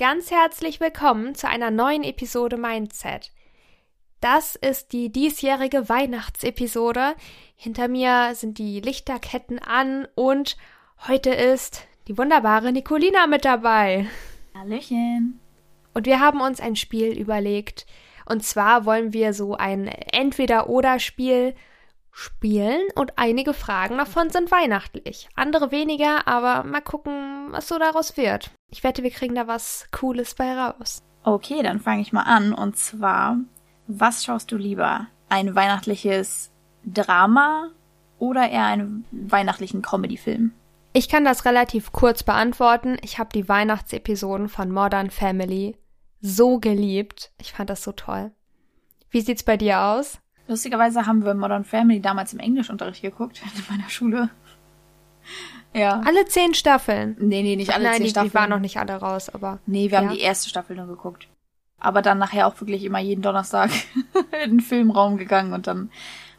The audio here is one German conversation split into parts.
ganz herzlich willkommen zu einer neuen Episode Mindset. Das ist die diesjährige Weihnachtsepisode. Hinter mir sind die Lichterketten an und heute ist die wunderbare Nicolina mit dabei. Hallöchen. Und wir haben uns ein Spiel überlegt. Und zwar wollen wir so ein Entweder-Oder-Spiel spielen und einige Fragen davon sind weihnachtlich. Andere weniger, aber mal gucken, was so daraus wird. Ich wette, wir kriegen da was Cooles bei raus. Okay, dann fange ich mal an. Und zwar, was schaust du lieber? Ein weihnachtliches Drama oder eher einen weihnachtlichen Comedy-Film? Ich kann das relativ kurz beantworten. Ich habe die Weihnachtsepisoden von Modern Family so geliebt. Ich fand das so toll. Wie sieht's bei dir aus? Lustigerweise haben wir Modern Family damals im Englischunterricht geguckt, in meiner Schule. Ja. Alle zehn Staffeln? Nee, nee, nicht alle Nein, zehn die, Staffeln. die waren noch nicht alle raus, aber. Nee, wir ja. haben die erste Staffel nur geguckt. Aber dann nachher auch wirklich immer jeden Donnerstag in den Filmraum gegangen und dann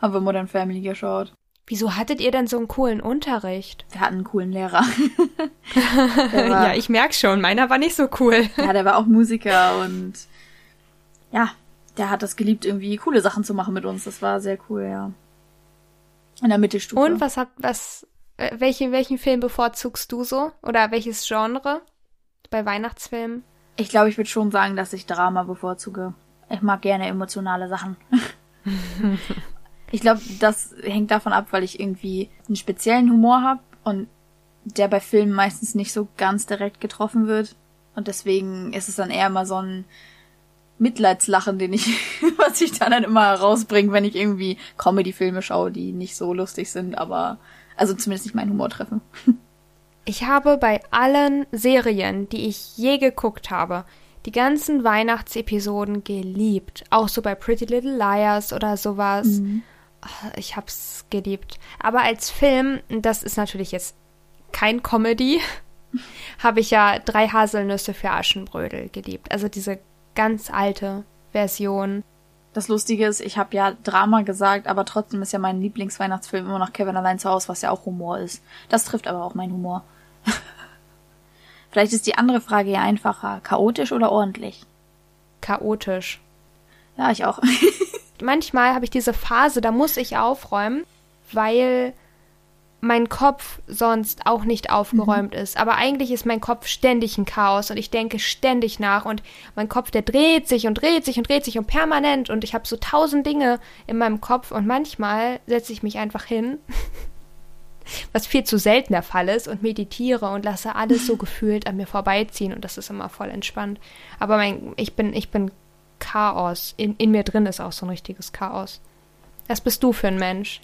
haben wir Modern Family geschaut. Wieso hattet ihr denn so einen coolen Unterricht? Wir hatten einen coolen Lehrer. war, ja, ich merk schon, meiner war nicht so cool. ja, der war auch Musiker und ja, der hat das geliebt, irgendwie coole Sachen zu machen mit uns. Das war sehr cool, ja. In der Mittelstufe. Und was hat, was, äh, welche, welchen Film bevorzugst du so? Oder welches Genre bei Weihnachtsfilmen? Ich glaube, ich würde schon sagen, dass ich Drama bevorzuge. Ich mag gerne emotionale Sachen. ich glaube, das hängt davon ab, weil ich irgendwie einen speziellen Humor habe und der bei Filmen meistens nicht so ganz direkt getroffen wird. Und deswegen ist es dann eher mal so ein Mitleidslachen, den ich, was ich dann, dann immer herausbringe, wenn ich irgendwie Comedy-Filme schaue, die nicht so lustig sind, aber also zumindest nicht meinen Humor treffen. Ich habe bei allen Serien, die ich je geguckt habe, die ganzen Weihnachtsepisoden geliebt. Auch so bei Pretty Little Liars oder sowas. Mhm. Ich hab's geliebt. Aber als Film, das ist natürlich jetzt kein Comedy, habe ich ja drei Haselnüsse für Aschenbrödel geliebt. Also diese ganz alte Version. Das Lustige ist, ich habe ja Drama gesagt, aber trotzdem ist ja mein Lieblingsweihnachtsfilm immer noch Kevin allein zu Hause, was ja auch Humor ist. Das trifft aber auch meinen Humor. Vielleicht ist die andere Frage ja einfacher. Chaotisch oder ordentlich? Chaotisch. Ja, ich auch. Manchmal habe ich diese Phase, da muss ich aufräumen, weil mein Kopf sonst auch nicht aufgeräumt mhm. ist. Aber eigentlich ist mein Kopf ständig ein Chaos und ich denke ständig nach und mein Kopf, der dreht sich und dreht sich und dreht sich und permanent und ich habe so tausend Dinge in meinem Kopf und manchmal setze ich mich einfach hin, was viel zu selten der Fall ist und meditiere und lasse alles so gefühlt an mir vorbeiziehen und das ist immer voll entspannt. Aber mein, ich bin, ich bin Chaos. In, in mir drin ist auch so ein richtiges Chaos. Was bist du für ein Mensch?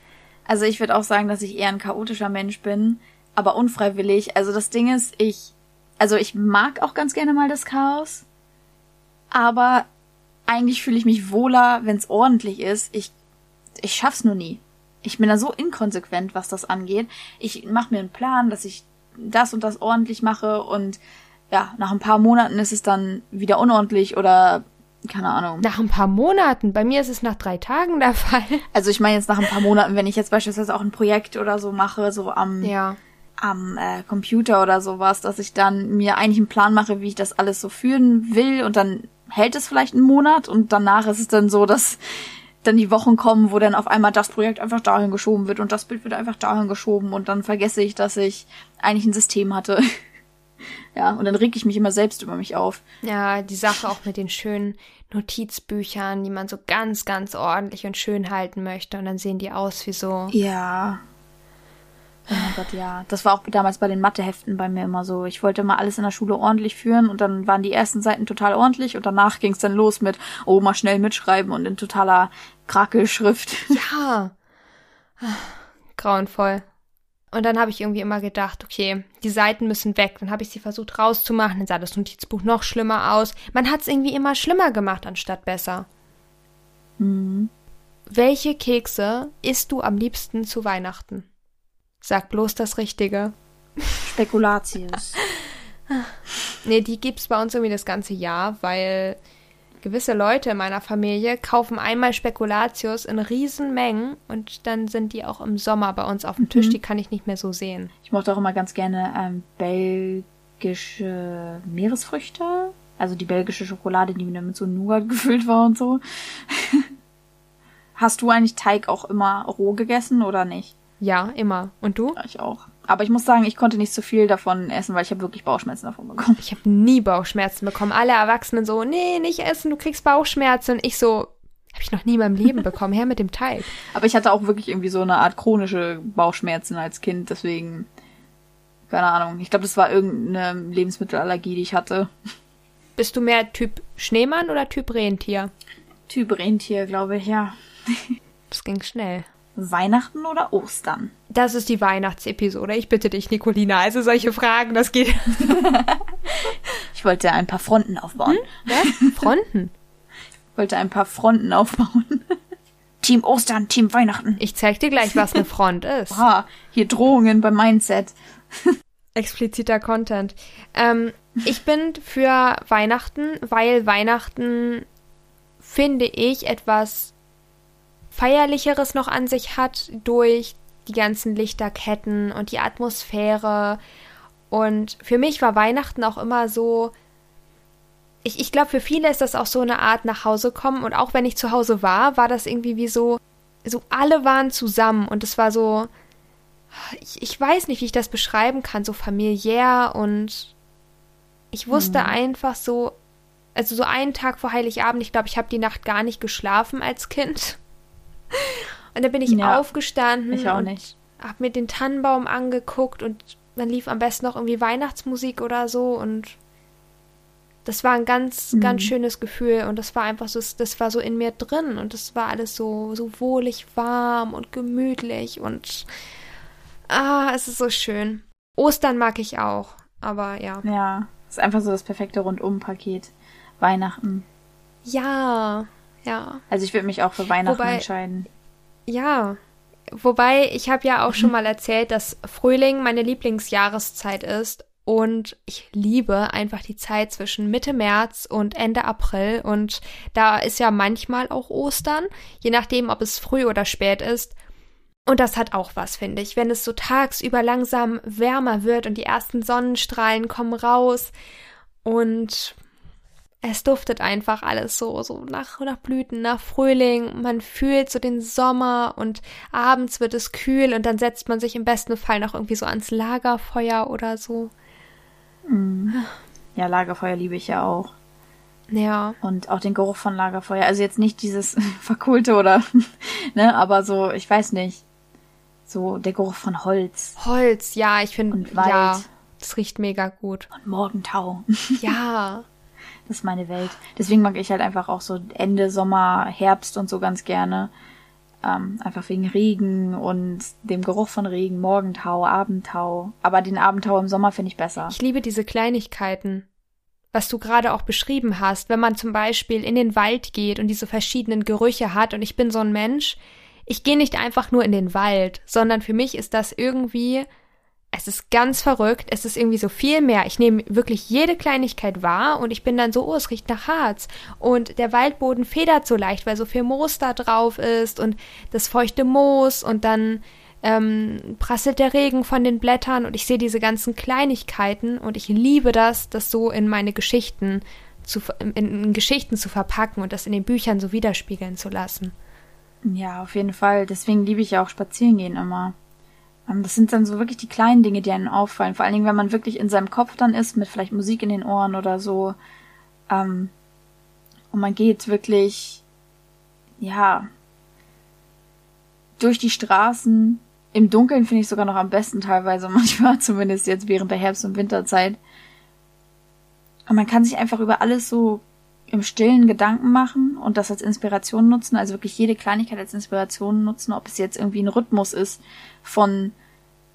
Also ich würde auch sagen, dass ich eher ein chaotischer Mensch bin, aber unfreiwillig. Also das Ding ist, ich, also ich mag auch ganz gerne mal das Chaos, aber eigentlich fühle ich mich wohler, wenn es ordentlich ist. Ich, ich schaff's nur nie. Ich bin da so inkonsequent, was das angeht. Ich mache mir einen Plan, dass ich das und das ordentlich mache und ja, nach ein paar Monaten ist es dann wieder unordentlich oder keine Ahnung. Nach ein paar Monaten. Bei mir ist es nach drei Tagen der Fall. Also ich meine jetzt nach ein paar Monaten, wenn ich jetzt beispielsweise auch ein Projekt oder so mache, so am, ja. am äh, Computer oder sowas, dass ich dann mir eigentlich einen Plan mache, wie ich das alles so führen will und dann hält es vielleicht einen Monat und danach ist es dann so, dass dann die Wochen kommen, wo dann auf einmal das Projekt einfach dahin geschoben wird und das Bild wird einfach dahin geschoben und dann vergesse ich, dass ich eigentlich ein System hatte. Ja, und dann reg ich mich immer selbst über mich auf. Ja, die Sache auch mit den schönen Notizbüchern, die man so ganz, ganz ordentlich und schön halten möchte. Und dann sehen die aus wie so. Ja. Oh mein Gott, ja. Das war auch damals bei den Matheheften bei mir immer so. Ich wollte immer alles in der Schule ordentlich führen und dann waren die ersten Seiten total ordentlich und danach ging es dann los mit, oh, mal schnell mitschreiben und in totaler Krakelschrift. Ja. Grauenvoll. Und dann habe ich irgendwie immer gedacht, okay, die Seiten müssen weg. Dann habe ich sie versucht rauszumachen, dann sah das Notizbuch noch schlimmer aus. Man hat es irgendwie immer schlimmer gemacht, anstatt besser. Mhm. Welche Kekse isst du am liebsten zu Weihnachten? Sag bloß das Richtige. Spekulatius. nee, die gibt's bei uns irgendwie das ganze Jahr, weil gewisse Leute in meiner Familie kaufen einmal Spekulatius in Riesenmengen und dann sind die auch im Sommer bei uns auf dem Tisch. Mhm. Die kann ich nicht mehr so sehen. Ich mochte auch immer ganz gerne ähm, belgische Meeresfrüchte. Also die belgische Schokolade, die wieder mit so Nougat gefüllt war und so. Hast du eigentlich Teig auch immer roh gegessen oder nicht? Ja, immer. Und du? Ich auch. Aber ich muss sagen, ich konnte nicht so viel davon essen, weil ich habe wirklich Bauchschmerzen davon bekommen. Ich habe nie Bauchschmerzen bekommen. Alle Erwachsenen so, nee, nicht essen, du kriegst Bauchschmerzen. Und ich so, habe ich noch nie in meinem Leben bekommen, her mit dem Teig. Aber ich hatte auch wirklich irgendwie so eine Art chronische Bauchschmerzen als Kind, deswegen, keine Ahnung. Ich glaube, das war irgendeine Lebensmittelallergie, die ich hatte. Bist du mehr Typ Schneemann oder Typ Rentier? Typ Rentier, glaube ich, ja. Das ging schnell. Weihnachten oder Ostern? Das ist die Weihnachtsepisode. Ich bitte dich, Nicolina. Also solche Fragen, das geht. ich wollte ein paar Fronten aufbauen. Hm? Was? Fronten? Ich wollte ein paar Fronten aufbauen. Team Ostern, Team Weihnachten. Ich zeig dir gleich, was eine Front ist. Ah, hier Drohungen beim Mindset. Expliziter Content. Ähm, ich bin für Weihnachten, weil Weihnachten, finde ich, etwas Feierlicheres noch an sich hat durch die ganzen Lichterketten und die Atmosphäre. Und für mich war Weihnachten auch immer so. Ich, ich glaube, für viele ist das auch so eine Art nach Hause kommen. Und auch wenn ich zu Hause war, war das irgendwie wie so. So alle waren zusammen und es war so. Ich, ich weiß nicht, wie ich das beschreiben kann, so familiär und ich wusste mhm. einfach so, also so einen Tag vor Heiligabend, ich glaube, ich habe die Nacht gar nicht geschlafen als Kind. Und dann bin ich ja, aufgestanden. Ich auch nicht. Hab mir den Tannenbaum angeguckt und dann lief am besten noch irgendwie Weihnachtsmusik oder so und das war ein ganz, mhm. ganz schönes Gefühl und das war einfach so, das war so in mir drin und das war alles so, so wohlig warm und gemütlich und ah, es ist so schön. Ostern mag ich auch, aber ja. Ja, ist einfach so das perfekte Rundum-Paket. Weihnachten. Ja, ja. Also ich würde mich auch für Weihnachten Wobei, entscheiden. Ja. Wobei, ich habe ja auch schon mal erzählt, dass Frühling meine Lieblingsjahreszeit ist. Und ich liebe einfach die Zeit zwischen Mitte März und Ende April. Und da ist ja manchmal auch Ostern, je nachdem, ob es früh oder spät ist. Und das hat auch was, finde ich. Wenn es so tagsüber langsam wärmer wird und die ersten Sonnenstrahlen kommen raus und es duftet einfach alles so, so nach, nach Blüten, nach Frühling. Man fühlt so den Sommer und abends wird es kühl und dann setzt man sich im besten Fall noch irgendwie so ans Lagerfeuer oder so. Mhm. Ja, Lagerfeuer liebe ich ja auch. Ja. Und auch den Geruch von Lagerfeuer. Also jetzt nicht dieses verkohlte oder, ne, aber so, ich weiß nicht. So der Geruch von Holz. Holz, ja, ich finde, ja, das riecht mega gut. Und Morgentau. Ja. Das ist meine Welt. Deswegen mag ich halt einfach auch so Ende Sommer, Herbst und so ganz gerne. Ähm, einfach wegen Regen und dem Geruch von Regen, Morgentau, Abendtau. Aber den Abendtau im Sommer finde ich besser. Ich liebe diese Kleinigkeiten. Was du gerade auch beschrieben hast, wenn man zum Beispiel in den Wald geht und diese verschiedenen Gerüche hat und ich bin so ein Mensch, ich gehe nicht einfach nur in den Wald, sondern für mich ist das irgendwie es ist ganz verrückt. Es ist irgendwie so viel mehr. Ich nehme wirklich jede Kleinigkeit wahr und ich bin dann so, oh, es riecht nach Harz. Und der Waldboden federt so leicht, weil so viel Moos da drauf ist und das feuchte Moos und dann ähm, prasselt der Regen von den Blättern und ich sehe diese ganzen Kleinigkeiten und ich liebe das, das so in meine Geschichten zu, in, in Geschichten zu verpacken und das in den Büchern so widerspiegeln zu lassen. Ja, auf jeden Fall. Deswegen liebe ich ja auch Spazierengehen immer. Ähm, das sind dann so wirklich die kleinen Dinge, die einem auffallen. Vor allen Dingen, wenn man wirklich in seinem Kopf dann ist, mit vielleicht Musik in den Ohren oder so. Ähm, und man geht wirklich, ja, durch die Straßen. Im Dunkeln finde ich sogar noch am besten teilweise, manchmal zumindest jetzt während der Herbst- und Winterzeit. Und man kann sich einfach über alles so im stillen Gedanken machen und das als Inspiration nutzen, also wirklich jede Kleinigkeit als Inspiration nutzen, ob es jetzt irgendwie ein Rhythmus ist von,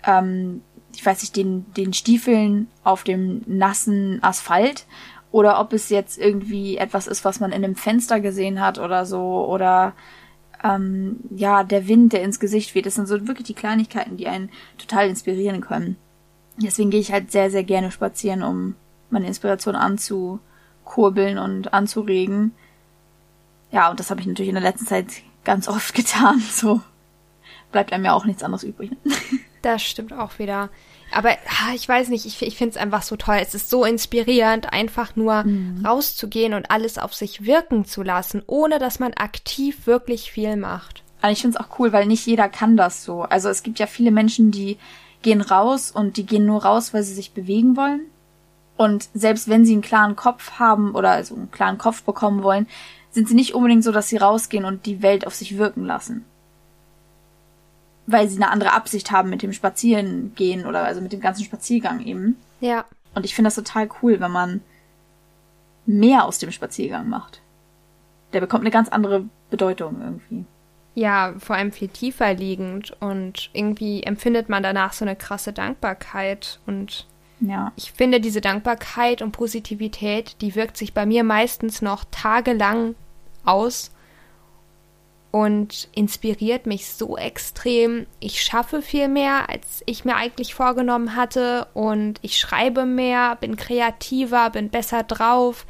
ähm, ich weiß nicht, den, den Stiefeln auf dem nassen Asphalt oder ob es jetzt irgendwie etwas ist, was man in einem Fenster gesehen hat oder so oder ähm, ja, der Wind, der ins Gesicht weht. Das sind so wirklich die Kleinigkeiten, die einen total inspirieren können. Deswegen gehe ich halt sehr, sehr gerne spazieren, um meine Inspiration anzu anzukurbeln und anzuregen. Ja, und das habe ich natürlich in der letzten Zeit ganz oft getan. So bleibt einem ja auch nichts anderes übrig. Das stimmt auch wieder. Aber ich weiß nicht, ich, ich finde es einfach so toll. Es ist so inspirierend, einfach nur mhm. rauszugehen und alles auf sich wirken zu lassen, ohne dass man aktiv wirklich viel macht. Aber ich finde es auch cool, weil nicht jeder kann das so. Also es gibt ja viele Menschen, die gehen raus und die gehen nur raus, weil sie sich bewegen wollen. Und selbst wenn sie einen klaren Kopf haben oder also einen klaren Kopf bekommen wollen, sind sie nicht unbedingt so, dass sie rausgehen und die Welt auf sich wirken lassen. Weil sie eine andere Absicht haben mit dem Spazierengehen oder also mit dem ganzen Spaziergang eben. Ja. Und ich finde das total cool, wenn man mehr aus dem Spaziergang macht. Der bekommt eine ganz andere Bedeutung irgendwie. Ja, vor allem viel tiefer liegend und irgendwie empfindet man danach so eine krasse Dankbarkeit und ja. Ich finde, diese Dankbarkeit und Positivität, die wirkt sich bei mir meistens noch tagelang aus und inspiriert mich so extrem. Ich schaffe viel mehr, als ich mir eigentlich vorgenommen hatte und ich schreibe mehr, bin kreativer, bin besser drauf.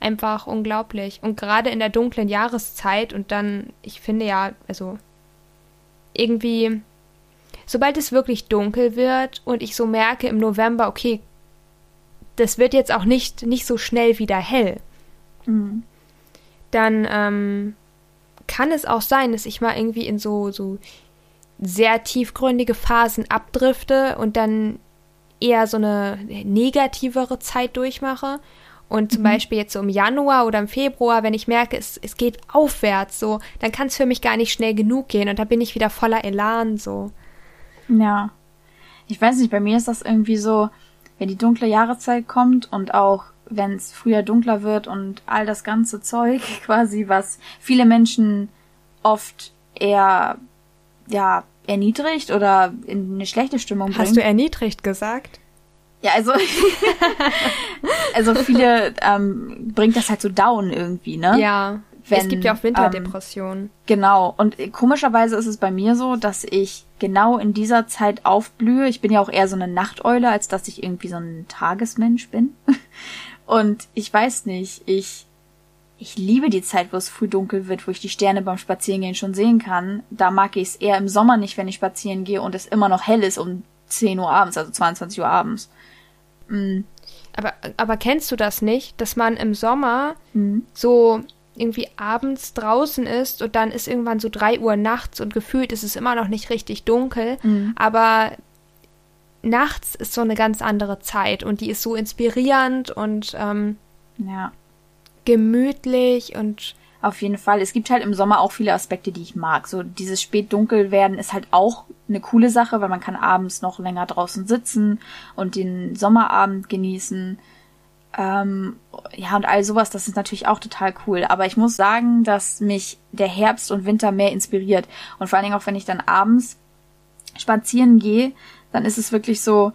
Einfach unglaublich. Und gerade in der dunklen Jahreszeit und dann, ich finde ja, also irgendwie sobald es wirklich dunkel wird und ich so merke im November, okay, das wird jetzt auch nicht, nicht so schnell wieder hell, mhm. dann ähm, kann es auch sein, dass ich mal irgendwie in so, so sehr tiefgründige Phasen abdrifte und dann eher so eine negativere Zeit durchmache. Und zum mhm. Beispiel jetzt so im Januar oder im Februar, wenn ich merke, es, es geht aufwärts, so, dann kann es für mich gar nicht schnell genug gehen und da bin ich wieder voller Elan, so. Ja. Ich weiß nicht, bei mir ist das irgendwie so, wenn die dunkle Jahreszeit kommt und auch wenn es früher dunkler wird und all das ganze Zeug quasi, was viele Menschen oft eher, ja, erniedrigt oder in eine schlechte Stimmung bringt. Hast du erniedrigt gesagt? Ja, also, also viele ähm, bringt das halt so down irgendwie, ne? Ja. Wenn, es gibt ja auch Winterdepressionen. Ähm, genau. Und komischerweise ist es bei mir so, dass ich genau in dieser Zeit aufblühe. Ich bin ja auch eher so eine Nachteule, als dass ich irgendwie so ein Tagesmensch bin. Und ich weiß nicht, ich, ich liebe die Zeit, wo es früh dunkel wird, wo ich die Sterne beim Spazierengehen schon sehen kann. Da mag ich es eher im Sommer nicht, wenn ich spazieren gehe und es immer noch hell ist um 10 Uhr abends, also 22 Uhr abends. Mhm. Aber, aber kennst du das nicht, dass man im Sommer mhm. so irgendwie abends draußen ist und dann ist irgendwann so drei Uhr nachts und gefühlt ist es immer noch nicht richtig dunkel, mhm. aber nachts ist so eine ganz andere Zeit und die ist so inspirierend und ähm, ja. gemütlich und auf jeden Fall. Es gibt halt im Sommer auch viele Aspekte, die ich mag. So dieses spätdunkel werden ist halt auch eine coole Sache, weil man kann abends noch länger draußen sitzen und den Sommerabend genießen. Ähm, ja, und all sowas, das ist natürlich auch total cool. Aber ich muss sagen, dass mich der Herbst und Winter mehr inspiriert. Und vor allen Dingen auch, wenn ich dann abends spazieren gehe, dann ist es wirklich so,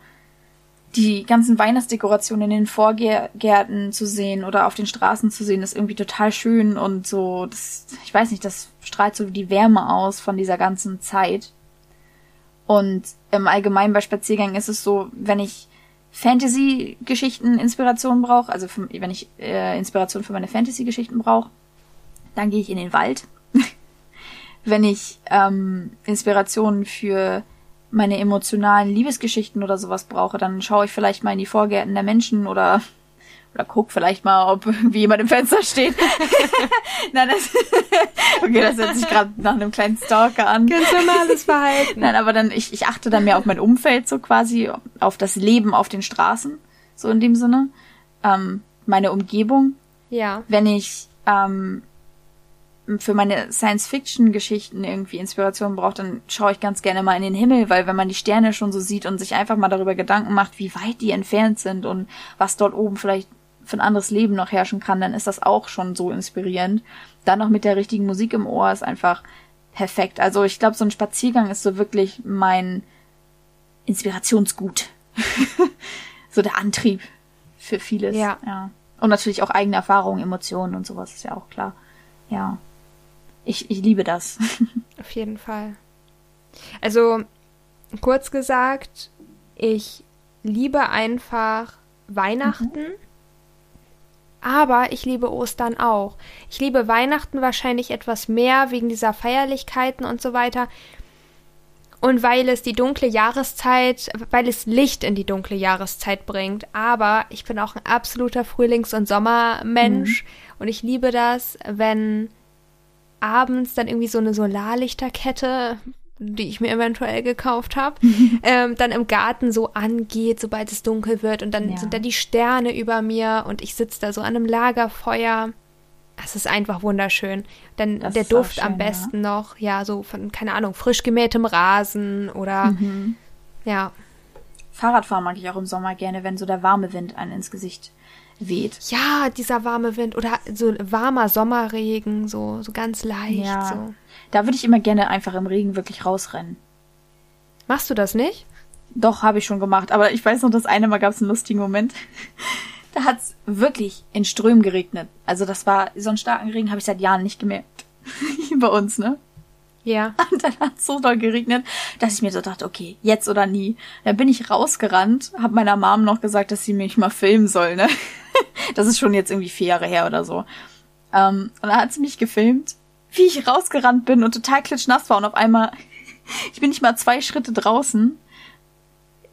die ganzen Weihnachtsdekorationen in den Vorgärten zu sehen oder auf den Straßen zu sehen, ist irgendwie total schön und so, das, ich weiß nicht, das strahlt so die Wärme aus von dieser ganzen Zeit. Und im Allgemeinen bei Spaziergängen ist es so, wenn ich Fantasy-Geschichten Inspiration brauche, also für, wenn ich äh, Inspiration für meine Fantasy-Geschichten brauche, dann gehe ich in den Wald. wenn ich ähm, Inspiration für meine emotionalen Liebesgeschichten oder sowas brauche, dann schaue ich vielleicht mal in die Vorgärten der Menschen oder oder guck vielleicht mal, ob irgendwie jemand im Fenster steht. Nein, das okay, das hört sich gerade nach einem kleinen Stalker an. Ganz normales Verhalten. Nein, aber dann ich, ich achte dann mehr auf mein Umfeld so quasi, auf das Leben auf den Straßen, so in dem Sinne, ähm, meine Umgebung. Ja. Wenn ich ähm, für meine Science-Fiction-Geschichten irgendwie Inspiration braucht, dann schaue ich ganz gerne mal in den Himmel, weil wenn man die Sterne schon so sieht und sich einfach mal darüber Gedanken macht, wie weit die entfernt sind und was dort oben vielleicht für ein anderes Leben noch herrschen kann, dann ist das auch schon so inspirierend. Dann noch mit der richtigen Musik im Ohr ist einfach perfekt. Also ich glaube, so ein Spaziergang ist so wirklich mein Inspirationsgut. so der Antrieb für vieles. Ja. ja. Und natürlich auch eigene Erfahrungen, Emotionen und sowas ist ja auch klar. Ja ich, ich liebe das. Auf jeden Fall. Also, kurz gesagt, ich liebe einfach Weihnachten. Mhm. Aber ich liebe Ostern auch. Ich liebe Weihnachten wahrscheinlich etwas mehr wegen dieser Feierlichkeiten und so weiter. Und weil es die dunkle Jahreszeit, weil es Licht in die dunkle Jahreszeit bringt. Aber ich bin auch ein absoluter Frühlings- und Sommermensch. Mhm. Und ich liebe das, wenn abends dann irgendwie so eine Solarlichterkette, die ich mir eventuell gekauft habe, ähm, dann im Garten so angeht, sobald es dunkel wird. Und dann ja. sind da die Sterne über mir und ich sitze da so an einem Lagerfeuer. Es ist einfach wunderschön. Dann das der Duft schön, am besten ja. noch, ja, so von, keine Ahnung, frisch gemähtem Rasen oder mhm. ja. Fahrradfahren mag ich auch im Sommer gerne, wenn so der warme Wind einen ins Gesicht weht. Ja, dieser warme Wind oder so warmer Sommerregen, so, so ganz leicht. Ja. So. Da würde ich immer gerne einfach im Regen wirklich rausrennen. Machst du das nicht? Doch, habe ich schon gemacht. Aber ich weiß noch, das eine Mal gab es einen lustigen Moment. Da hat es wirklich in Strömen geregnet. Also das war so einen starken Regen, habe ich seit Jahren nicht gemerkt. Bei uns, ne? Ja. Und dann hat es so doll geregnet, dass ich mir so dachte, okay, jetzt oder nie. Dann bin ich rausgerannt, habe meiner Mom noch gesagt, dass sie mich mal filmen soll, ne? Das ist schon jetzt irgendwie vier Jahre her oder so. Ähm, und dann hat sie mich gefilmt, wie ich rausgerannt bin und total klitschnass war und auf einmal, ich bin nicht mal zwei Schritte draußen,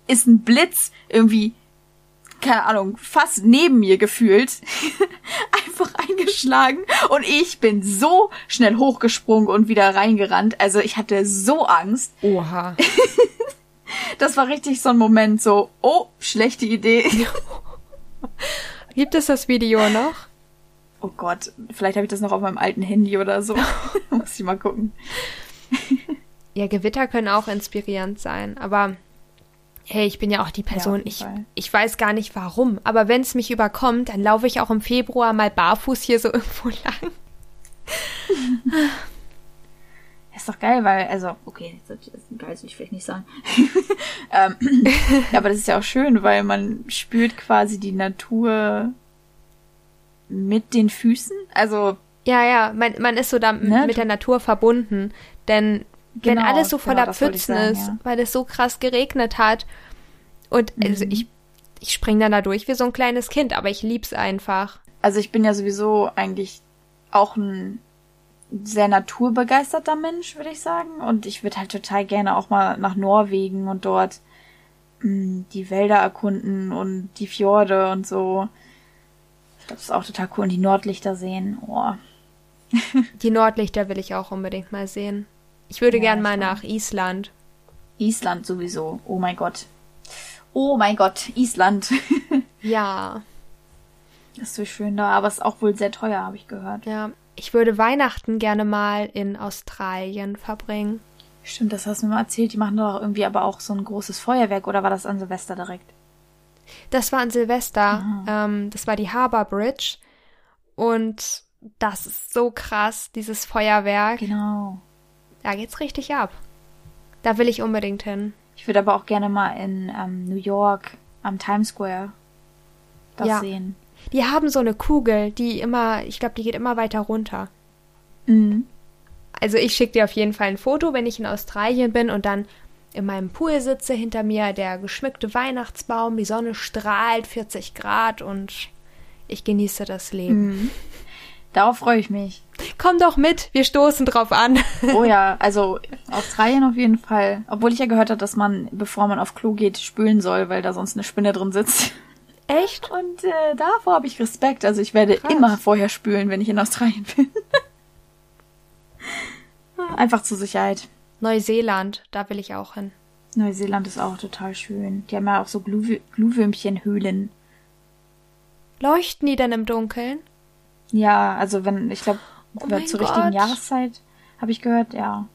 ist ein Blitz irgendwie keine Ahnung, fast neben mir gefühlt, einfach eingeschlagen und ich bin so schnell hochgesprungen und wieder reingerannt. Also ich hatte so Angst. Oha. das war richtig so ein Moment, so, oh, schlechte Idee. Gibt es das Video noch? Oh Gott, vielleicht habe ich das noch auf meinem alten Handy oder so. Muss ich mal gucken. ja, Gewitter können auch inspirierend sein, aber hey, ich bin ja auch die Person, ja, ich, ich weiß gar nicht warum, aber wenn es mich überkommt, dann laufe ich auch im Februar mal barfuß hier so irgendwo lang. ist doch geil, weil, also, okay, das ist geil, das will ich vielleicht nicht sagen. ähm, aber das ist ja auch schön, weil man spürt quasi die Natur mit den Füßen. Also. Ja, ja, man, man ist so da ne? mit der Natur verbunden. Denn Genau, wenn alles so voller genau, Pfützen sagen, ist, ja. weil es so krass geregnet hat. Und also mhm. also ich, ich spring dann da durch wie so ein kleines Kind, aber ich lieb's einfach. Also ich bin ja sowieso eigentlich auch ein sehr naturbegeisterter Mensch, würde ich sagen. Und ich würde halt total gerne auch mal nach Norwegen und dort mh, hm, die Wälder erkunden und die Fjorde und so. Ich glaube, das ist auch total cool. Und die Nordlichter sehen. Oh. die Nordlichter will ich auch unbedingt mal sehen. Ich würde ja, gern mal nach Island. Island sowieso. Oh mein Gott. Oh mein Gott, Island. ja. Das ist so schön da, aber es ist auch wohl sehr teuer, habe ich gehört. Ja. Ich würde Weihnachten gerne mal in Australien verbringen. Stimmt, das hast du mir mal erzählt. Die machen doch irgendwie aber auch so ein großes Feuerwerk, oder war das an Silvester direkt? Das war an Silvester. Ähm, das war die Harbour Bridge. Und das ist so krass, dieses Feuerwerk. Genau. Da geht's richtig ab. Da will ich unbedingt hin. Ich würde aber auch gerne mal in ähm, New York am Times Square das ja. sehen. Die haben so eine Kugel, die immer, ich glaube, die geht immer weiter runter. Mhm. Also ich schicke dir auf jeden Fall ein Foto, wenn ich in Australien bin und dann in meinem Pool sitze, hinter mir der geschmückte Weihnachtsbaum, die Sonne strahlt, 40 Grad und ich genieße das Leben. Mhm. Darauf freue ich mich. Komm doch mit, wir stoßen drauf an. oh ja, also Australien auf jeden Fall. Obwohl ich ja gehört habe, dass man, bevor man auf Klo geht, spülen soll, weil da sonst eine Spinne drin sitzt. Echt? Und äh, davor habe ich Respekt. Also ich werde Krass. immer vorher spülen, wenn ich in Australien bin. Einfach zur Sicherheit. Neuseeland, da will ich auch hin. Neuseeland ist auch total schön. Die haben ja auch so Glühwürmchenhöhlen. Leuchten die denn im Dunkeln? Ja, also wenn, ich glaube, oh zur Gott. richtigen Jahreszeit habe ich gehört, ja.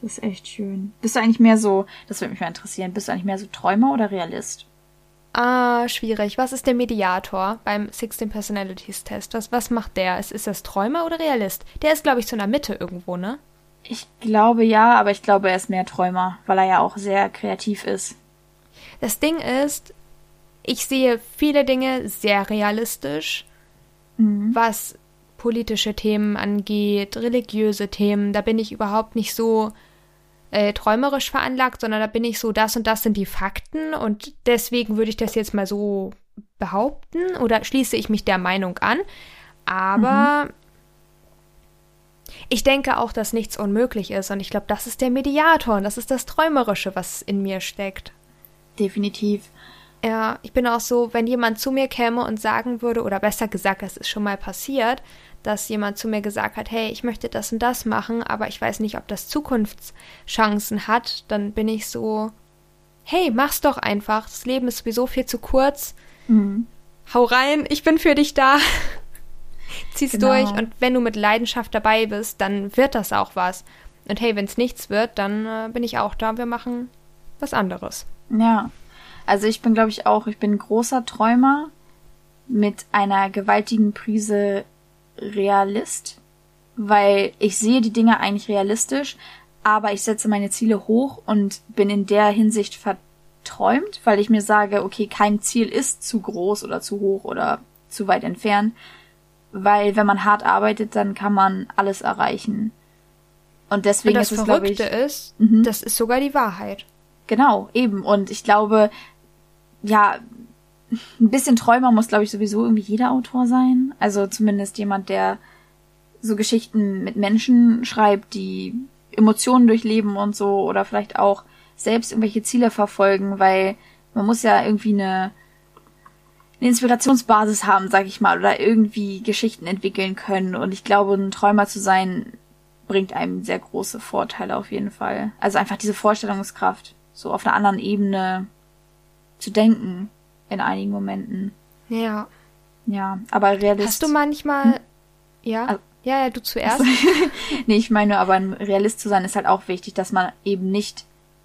Das ist echt schön. Bist du eigentlich mehr so, das würde mich mal interessieren, bist du eigentlich mehr so Träumer oder Realist? Ah, schwierig. Was ist der Mediator beim 16 Personalities Test? Was, was macht der? Ist, ist das Träumer oder Realist? Der ist, glaube ich, so in der Mitte irgendwo, ne? Ich glaube ja, aber ich glaube, er ist mehr Träumer, weil er ja auch sehr kreativ ist. Das Ding ist, ich sehe viele Dinge sehr realistisch mhm. was politische Themen angeht, religiöse Themen. Da bin ich überhaupt nicht so äh, träumerisch veranlagt, sondern da bin ich so, das und das sind die Fakten und deswegen würde ich das jetzt mal so behaupten oder schließe ich mich der Meinung an. Aber mhm. Ich denke auch, dass nichts unmöglich ist und ich glaube, das ist der Mediator und das ist das Träumerische, was in mir steckt. Definitiv. Ja, ich bin auch so, wenn jemand zu mir käme und sagen würde, oder besser gesagt, das ist schon mal passiert, dass jemand zu mir gesagt hat, hey, ich möchte das und das machen, aber ich weiß nicht, ob das Zukunftschancen hat, dann bin ich so, hey, mach's doch einfach. Das Leben ist sowieso viel zu kurz. Mhm. Hau rein, ich bin für dich da. Zieh's genau. durch und wenn du mit Leidenschaft dabei bist, dann wird das auch was. Und hey, wenn es nichts wird, dann äh, bin ich auch da. Wir machen was anderes. Ja. Also ich bin, glaube ich, auch, ich bin ein großer Träumer mit einer gewaltigen Prise Realist, weil ich sehe die Dinge eigentlich realistisch, aber ich setze meine Ziele hoch und bin in der Hinsicht verträumt, weil ich mir sage, okay, kein Ziel ist zu groß oder zu hoch oder zu weit entfernt, weil wenn man hart arbeitet, dann kann man alles erreichen. Und deswegen und das ist es, glaube ich, ist, mhm. das ist sogar die Wahrheit. Genau, eben. Und ich glaube, ja, ein bisschen Träumer muss, glaube ich, sowieso irgendwie jeder Autor sein. Also zumindest jemand, der so Geschichten mit Menschen schreibt, die Emotionen durchleben und so oder vielleicht auch selbst irgendwelche Ziele verfolgen, weil man muss ja irgendwie eine, eine Inspirationsbasis haben, sag ich mal, oder irgendwie Geschichten entwickeln können. Und ich glaube, ein Träumer zu sein, bringt einem sehr große Vorteile auf jeden Fall. Also einfach diese Vorstellungskraft, so auf einer anderen Ebene zu denken in einigen Momenten. Ja. Ja, aber realistisch. Hast du manchmal, hm? ja, also, ja, ja, du zuerst. nee, ich meine, aber ein Realist zu sein ist halt auch wichtig, dass man eben nicht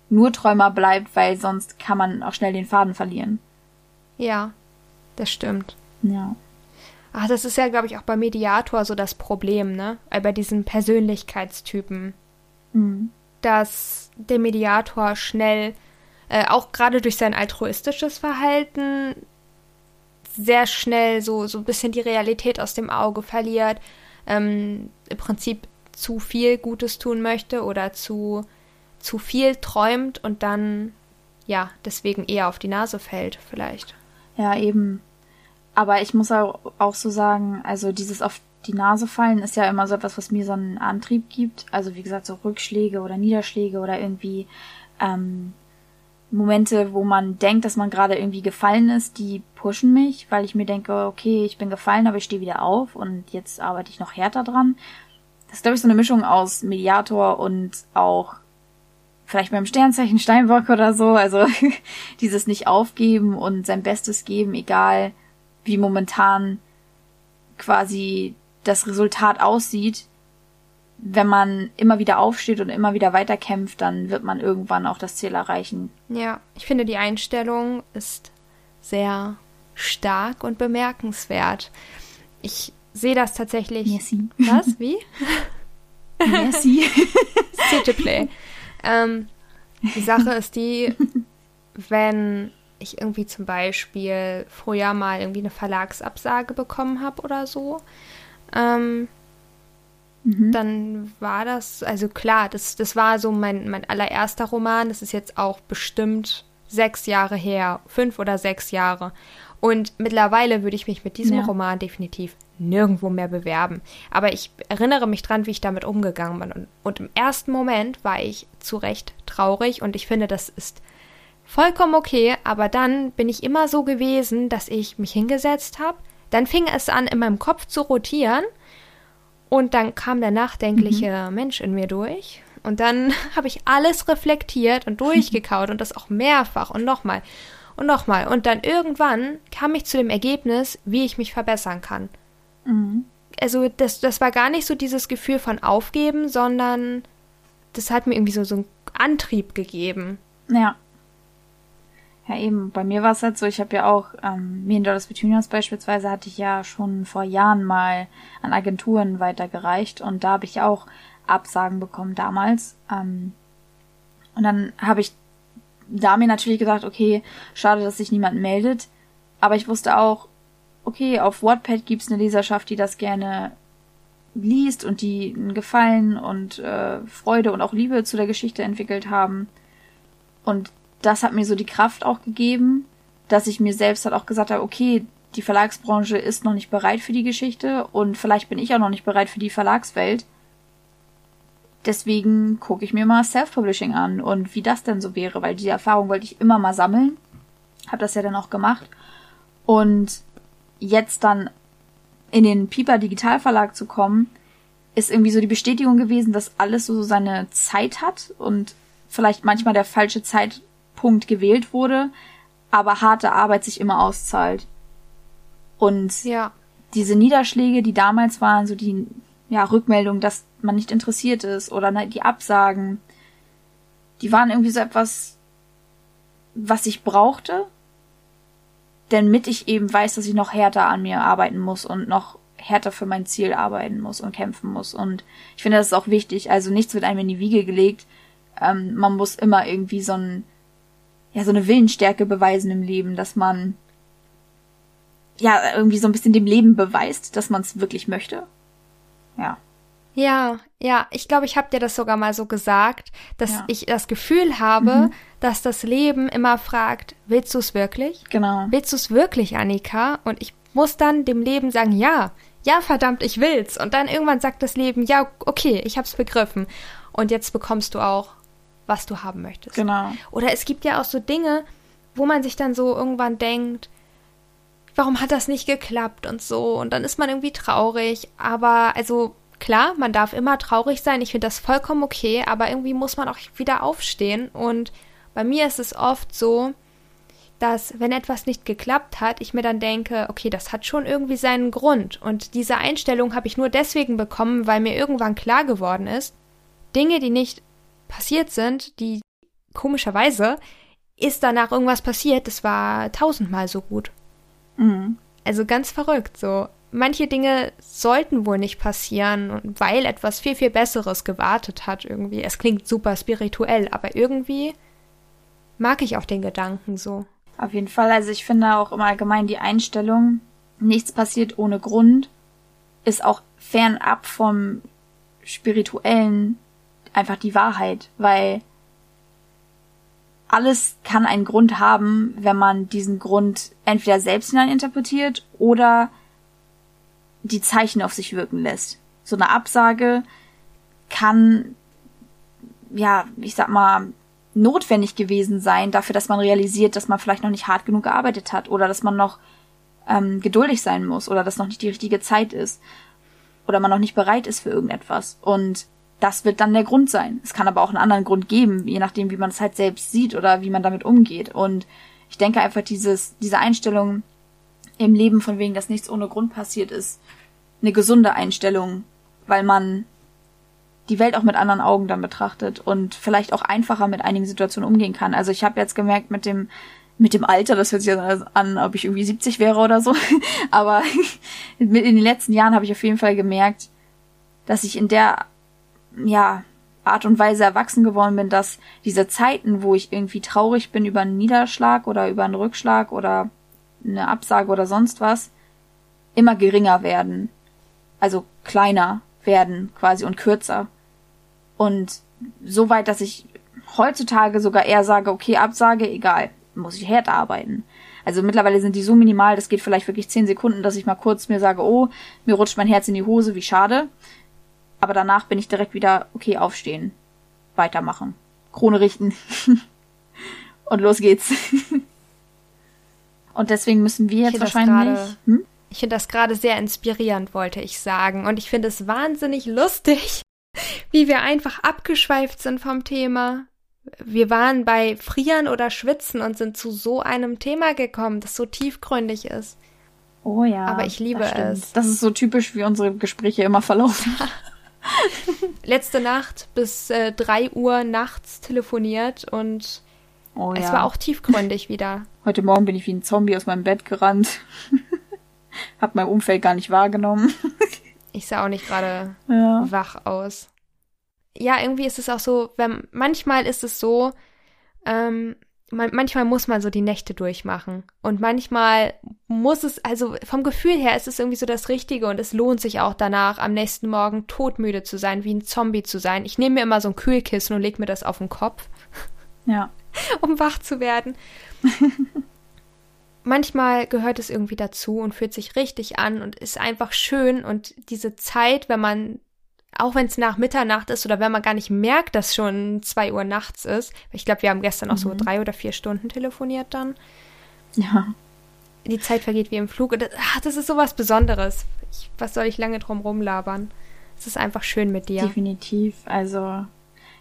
nur Träumer bleibt, weil sonst kann man auch schnell den Faden verlieren. Ja, das stimmt. Ja. Ach, das ist ja, glaube ich, auch bei Mediator so das Problem, ne? Äh, bei diesen Persönlichkeitstypen. Mhm. Dass der Mediator schnell, äh, auch gerade durch sein altruistisches Verhalten, sehr schnell so, so ein bisschen die Realität aus dem Auge verliert, ähm, im Prinzip zu viel Gutes tun möchte oder zu, zu viel träumt und dann, ja, deswegen eher auf die Nase fällt, vielleicht. Ja, eben. Aber ich muss auch so sagen, also dieses auf die Nase fallen ist ja immer so etwas, was mir so einen Antrieb gibt. Also wie gesagt, so Rückschläge oder Niederschläge oder irgendwie ähm, Momente, wo man denkt, dass man gerade irgendwie gefallen ist, die pushen mich, weil ich mir denke, okay, ich bin gefallen, aber ich stehe wieder auf und jetzt arbeite ich noch härter dran. Das ist, glaube ich, so eine Mischung aus Mediator und auch vielleicht beim Sternzeichen Steinbock oder so. Also dieses nicht aufgeben und sein Bestes geben, egal wie momentan quasi das Resultat aussieht. Wenn man immer wieder aufsteht und immer wieder weiterkämpft, dann wird man irgendwann auch das Ziel erreichen. Ja, ich finde, die Einstellung ist sehr stark und bemerkenswert. Ich sehe das tatsächlich. Merci. Was? Wie? Merci. City Play. Ähm, die Sache ist die, wenn ich irgendwie zum Beispiel früher mal irgendwie eine Verlagsabsage bekommen habe oder so, ähm, mhm. dann war das, also klar, das, das war so mein, mein allererster Roman. Das ist jetzt auch bestimmt sechs Jahre her, fünf oder sechs Jahre. Und mittlerweile würde ich mich mit diesem ja. Roman definitiv nirgendwo mehr bewerben. Aber ich erinnere mich dran, wie ich damit umgegangen bin. Und, und im ersten Moment war ich zu Recht traurig und ich finde, das ist vollkommen okay. Aber dann bin ich immer so gewesen, dass ich mich hingesetzt habe. Dann fing es an, in meinem Kopf zu rotieren. Und dann kam der nachdenkliche mhm. Mensch in mir durch. Und dann habe ich alles reflektiert und durchgekaut und das auch mehrfach und nochmal und nochmal. Und dann irgendwann kam ich zu dem Ergebnis, wie ich mich verbessern kann. Mhm. Also das, das war gar nicht so dieses Gefühl von Aufgeben, sondern das hat mir irgendwie so, so einen Antrieb gegeben. Ja. Ja, eben. Bei mir war es halt so, ich habe ja auch, ähm, mir in Dollars Petunias beispielsweise hatte ich ja schon vor Jahren mal an Agenturen weitergereicht und da habe ich auch Absagen bekommen damals. Ähm, und dann habe ich da mir natürlich gesagt, okay, schade, dass sich niemand meldet. Aber ich wusste auch, okay, auf Wattpad gibt's eine Leserschaft, die das gerne liest und die einen Gefallen und äh, Freude und auch Liebe zu der Geschichte entwickelt haben. Und das hat mir so die Kraft auch gegeben, dass ich mir selbst halt auch gesagt habe, okay, die Verlagsbranche ist noch nicht bereit für die Geschichte und vielleicht bin ich auch noch nicht bereit für die Verlagswelt. deswegen gucke ich mir mal Self-Publishing an und wie das denn so wäre, weil die Erfahrung wollte ich immer mal sammeln. Hab das ja dann auch gemacht. Und jetzt dann in den Piper Digitalverlag zu kommen, ist irgendwie so die Bestätigung gewesen, dass alles so seine Zeit hat und vielleicht manchmal der falsche Zeitpunkt gewählt wurde, aber harte Arbeit sich immer auszahlt. Und ja. diese Niederschläge, die damals waren, so die ja, Rückmeldung, dass man nicht interessiert ist oder ne, die Absagen, die waren irgendwie so etwas, was ich brauchte, denn mit ich eben weiß, dass ich noch härter an mir arbeiten muss und noch härter für mein Ziel arbeiten muss und kämpfen muss. Und ich finde, das ist auch wichtig. Also nichts wird einem in die Wiege gelegt. Ähm, man muss immer irgendwie so ein, ja, so eine Willensstärke beweisen im Leben, dass man ja irgendwie so ein bisschen dem Leben beweist, dass man es wirklich möchte. Ja. Ja, ja, ich glaube, ich habe dir das sogar mal so gesagt, dass ja. ich das Gefühl habe, mhm. dass das Leben immer fragt, willst du es wirklich? Genau. Willst du es wirklich, Annika? Und ich muss dann dem Leben sagen, ja, ja, verdammt, ich will's. Und dann irgendwann sagt das Leben, ja, okay, ich hab's begriffen. Und jetzt bekommst du auch, was du haben möchtest. Genau. Oder es gibt ja auch so Dinge, wo man sich dann so irgendwann denkt, warum hat das nicht geklappt und so. Und dann ist man irgendwie traurig. Aber also klar, man darf immer traurig sein. Ich finde das vollkommen okay. Aber irgendwie muss man auch wieder aufstehen. Und bei mir ist es oft so, dass wenn etwas nicht geklappt hat, ich mir dann denke, okay, das hat schon irgendwie seinen Grund. Und diese Einstellung habe ich nur deswegen bekommen, weil mir irgendwann klar geworden ist, Dinge, die nicht passiert sind, die komischerweise ist danach irgendwas passiert, das war tausendmal so gut. Mhm. Also ganz verrückt so. Manche Dinge sollten wohl nicht passieren, weil etwas viel, viel Besseres gewartet hat irgendwie. Es klingt super spirituell, aber irgendwie mag ich auch den Gedanken so. Auf jeden Fall. Also ich finde auch im Allgemeinen die Einstellung, nichts passiert ohne Grund, ist auch fernab vom spirituellen einfach die Wahrheit, weil alles kann einen Grund haben, wenn man diesen Grund entweder selbst hineininterpretiert oder die Zeichen auf sich wirken lässt. So eine Absage kann, ja, ich sag mal, notwendig gewesen sein dafür, dass man realisiert, dass man vielleicht noch nicht hart genug gearbeitet hat oder dass man noch ähm, geduldig sein muss oder dass noch nicht die richtige Zeit ist oder man noch nicht bereit ist für irgendetwas. Und das wird dann der Grund sein. Es kann aber auch einen anderen Grund geben, je nachdem, wie man es halt selbst sieht oder wie man damit umgeht. Und ich denke einfach, dieses, diese Einstellung im Leben von wegen, dass nichts ohne Grund passiert ist, eine gesunde Einstellung, weil man die Welt auch mit anderen Augen dann betrachtet und vielleicht auch einfacher mit einigen Situationen umgehen kann. Also ich habe jetzt gemerkt mit dem mit dem Alter, das hört sich an, ob ich irgendwie 70 wäre oder so, aber in den letzten Jahren habe ich auf jeden Fall gemerkt, dass ich in der ja, Art und Weise erwachsen geworden bin, dass diese Zeiten, wo ich irgendwie traurig bin über einen Niederschlag oder über einen Rückschlag oder eine Absage oder sonst was, immer geringer werden. Also kleiner werden quasi und kürzer. Und so weit, dass ich heutzutage sogar eher sage, okay, Absage, egal, muss ich härter arbeiten. Also mittlerweile sind die so minimal, das geht vielleicht wirklich zehn Sekunden, dass ich mal kurz mir sage, oh, mir rutscht mein Herz in die Hose, wie schade. Aber danach bin ich direkt wieder, okay, aufstehen. Weitermachen. Krone richten. Und los geht's. Und deswegen müssen wir jetzt wahrscheinlich. Grade, hm? Ich finde das gerade sehr inspirierend, wollte ich sagen. Und ich finde es wahnsinnig lustig, wie wir einfach abgeschweift sind vom Thema. Wir waren bei Frieren oder Schwitzen und sind zu so einem Thema gekommen, das so tiefgründig ist. Oh ja. Aber ich liebe das es. Das ist so typisch, wie unsere Gespräche immer verlaufen. letzte Nacht bis äh, 3 Uhr nachts telefoniert und oh, es ja. war auch tiefgründig wieder. Heute Morgen bin ich wie ein Zombie aus meinem Bett gerannt. Hab mein Umfeld gar nicht wahrgenommen. ich sah auch nicht gerade ja. wach aus. Ja, irgendwie ist es auch so, wenn manchmal ist es so, ähm, man, manchmal muss man so die Nächte durchmachen. Und manchmal muss es, also vom Gefühl her ist es irgendwie so das Richtige und es lohnt sich auch danach, am nächsten Morgen todmüde zu sein, wie ein Zombie zu sein. Ich nehme mir immer so ein Kühlkissen und lege mir das auf den Kopf. Ja. um wach zu werden. manchmal gehört es irgendwie dazu und fühlt sich richtig an und ist einfach schön und diese Zeit, wenn man auch wenn es nach Mitternacht ist oder wenn man gar nicht merkt, dass schon zwei Uhr nachts ist. Ich glaube, wir haben gestern auch so Mhm. drei oder vier Stunden telefoniert dann. Ja. Die Zeit vergeht wie im Flug. Das, ach, das ist sowas Besonderes. Ich, was soll ich lange drum rumlabern? Es ist einfach schön mit dir. Definitiv. Also,